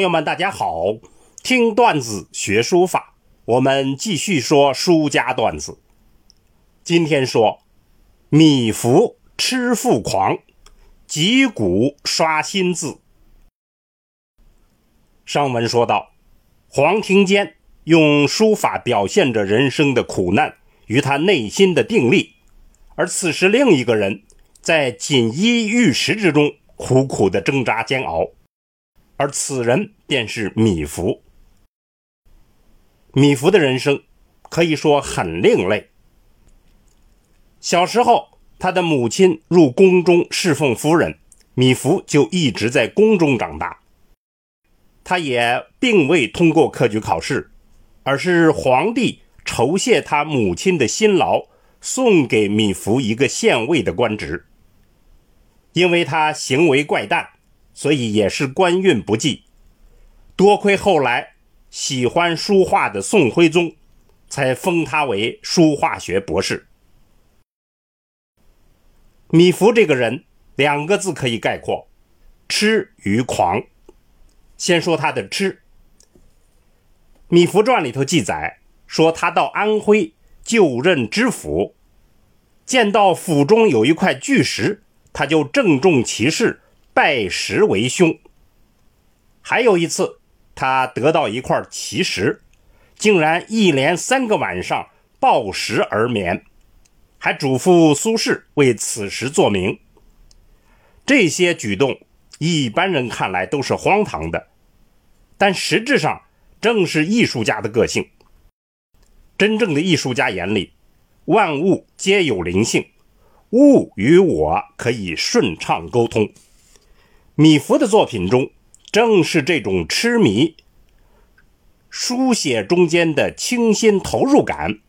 朋友们，大家好！听段子学书法，我们继续说书家段子。今天说米芾吃富狂，击鼓刷新字。上文说到，黄庭坚用书法表现着人生的苦难与他内心的定力，而此时另一个人在锦衣玉食之中苦苦的挣扎煎熬。而此人便是米芾。米芾的人生可以说很另类。小时候，他的母亲入宫中侍奉夫人，米芾就一直在宫中长大。他也并未通过科举考试，而是皇帝酬谢他母亲的辛劳，送给米芾一个县尉的官职。因为他行为怪诞。所以也是官运不济，多亏后来喜欢书画的宋徽宗，才封他为书画学博士。米芾这个人，两个字可以概括：痴与狂。先说他的痴，《米芾传》里头记载说，他到安徽就任知府，见到府中有一块巨石，他就郑重其事。拜石为兄。还有一次，他得到一块奇石，竟然一连三个晚上抱石而眠，还嘱咐苏轼为此石作名。这些举动，一般人看来都是荒唐的，但实质上正是艺术家的个性。真正的艺术家眼里，万物皆有灵性，物与我可以顺畅沟通。米芾的作品中，正是这种痴迷、书写中间的倾心投入感，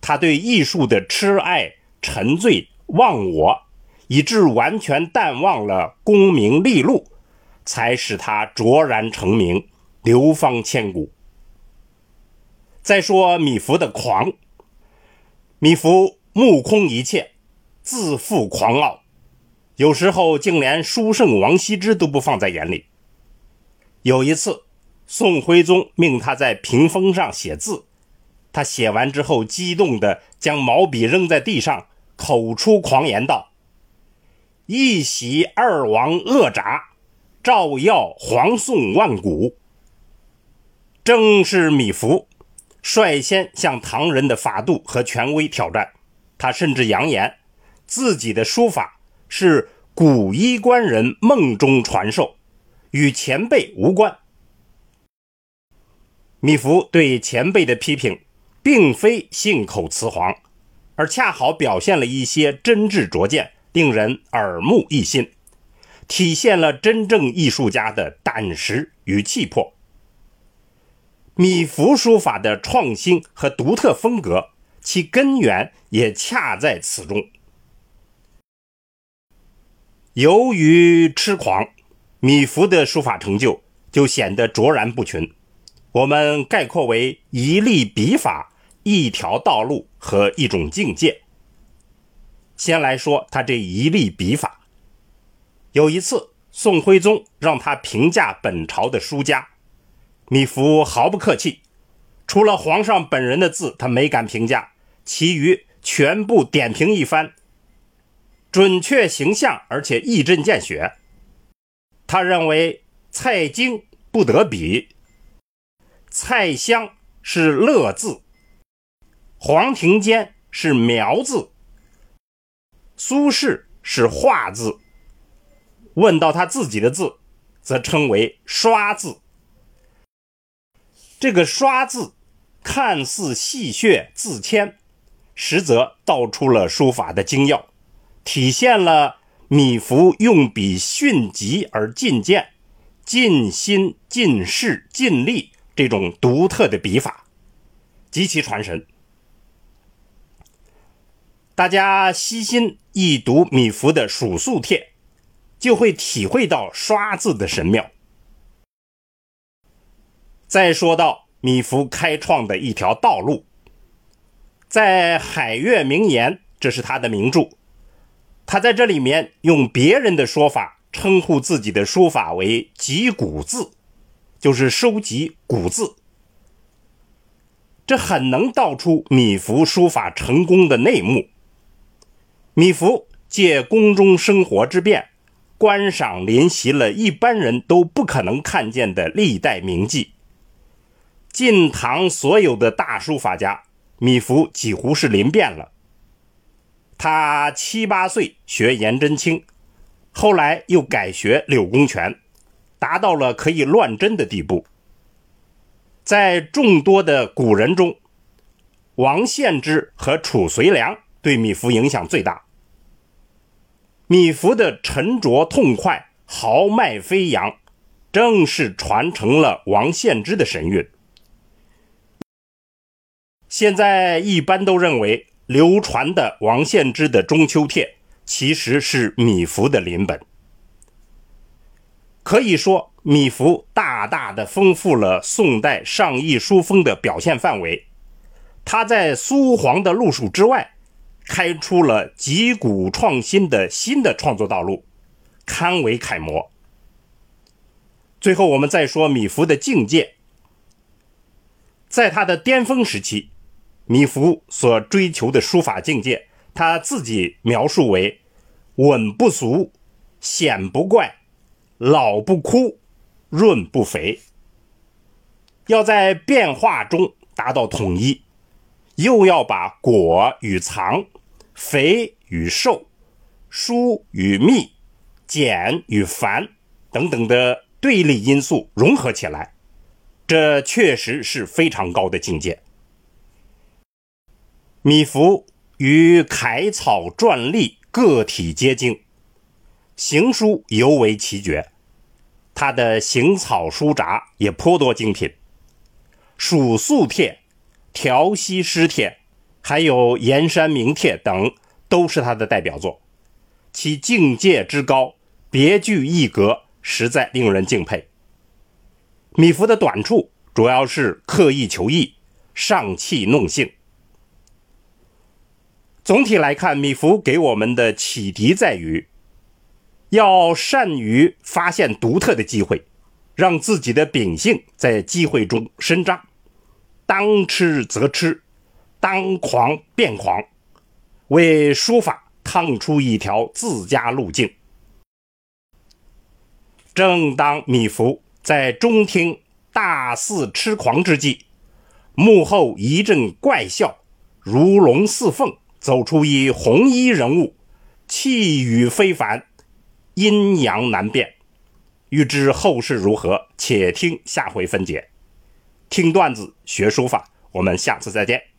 他对艺术的痴爱、沉醉、忘我，以致完全淡忘了功名利禄，才使他卓然成名，流芳千古。再说米芾的狂，米芾目空一切，自负狂傲。有时候竟连书圣王羲之都不放在眼里。有一次，宋徽宗命他在屏风上写字，他写完之后，激动地将毛笔扔在地上，口出狂言道：“一袭二王恶札，照耀皇宋万古。”正是米芾率先向唐人的法度和权威挑战。他甚至扬言，自己的书法。是古衣冠人梦中传授，与前辈无关。米芾对前辈的批评，并非信口雌黄，而恰好表现了一些真挚拙见，令人耳目一新，体现了真正艺术家的胆识与气魄。米芾书法的创新和独特风格，其根源也恰在此中。由于痴狂，米芾的书法成就就显得卓然不群。我们概括为一粒笔法、一条道路和一种境界。先来说他这一粒笔法。有一次，宋徽宗让他评价本朝的书家，米芾毫不客气，除了皇上本人的字，他没敢评价，其余全部点评一番。准确形象，而且一针见血。他认为蔡京不得比，蔡襄是乐字，黄庭坚是苗字，苏轼是画字。问到他自己的字，则称为刷字。这个刷字看似戏谑自谦，实则道出了书法的精要。体现了米芾用笔迅疾而进见、尽心尽事尽力这种独特的笔法，极其传神。大家细心一读米芾的《蜀素帖》，就会体会到刷字的神妙。再说到米芾开创的一条道路，在《海月名言》，这是他的名著。他在这里面用别人的说法称呼自己的书法为“集古字”，就是收集古字，这很能道出米芾书法成功的内幕。米芾借宫中生活之便，观赏临习了一般人都不可能看见的历代名迹。晋唐所有的大书法家，米芾几乎是临遍了。他七八岁学颜真卿，后来又改学柳公权。达到了可以乱真的地步。在众多的古人中，王献之和褚遂良对米芾影响最大。米芾的沉着痛快、豪迈飞扬，正是传承了王献之的神韵。现在一般都认为，流传的王献之的《中秋帖》其实是米芾的临本。可以说，米芾大大的丰富了宋代上意书风的表现范围。他在苏黄的路数之外，开出了极古创新的新的创作道路，堪为楷模。最后，我们再说米芾的境界。在他的巅峰时期，米芾所追求的书法境界，他自己描述为“稳不俗，显不怪”。老不枯，润不肥，要在变化中达到统一，又要把果与藏、肥与瘦、疏与密、简与繁等等的对立因素融合起来，这确实是非常高的境界。米芾与楷草篆隶个体皆精。行书尤为奇绝，他的行草书札也颇多精品，《蜀素帖》《调溪诗帖》还有《盐山名帖》等都是他的代表作，其境界之高，别具一格，实在令人敬佩。米芾的短处主要是刻意求异，上气弄性。总体来看，米芾给我们的启迪在于。要善于发现独特的机会，让自己的秉性在机会中伸张，当吃则吃，当狂变狂，为书法趟出一条自家路径。正当米芾在中厅大肆痴狂之际，幕后一阵怪笑，如龙似凤，走出一红衣人物，气宇非凡。阴阳难辨，欲知后事如何，且听下回分解。听段子学书法，我们下次再见。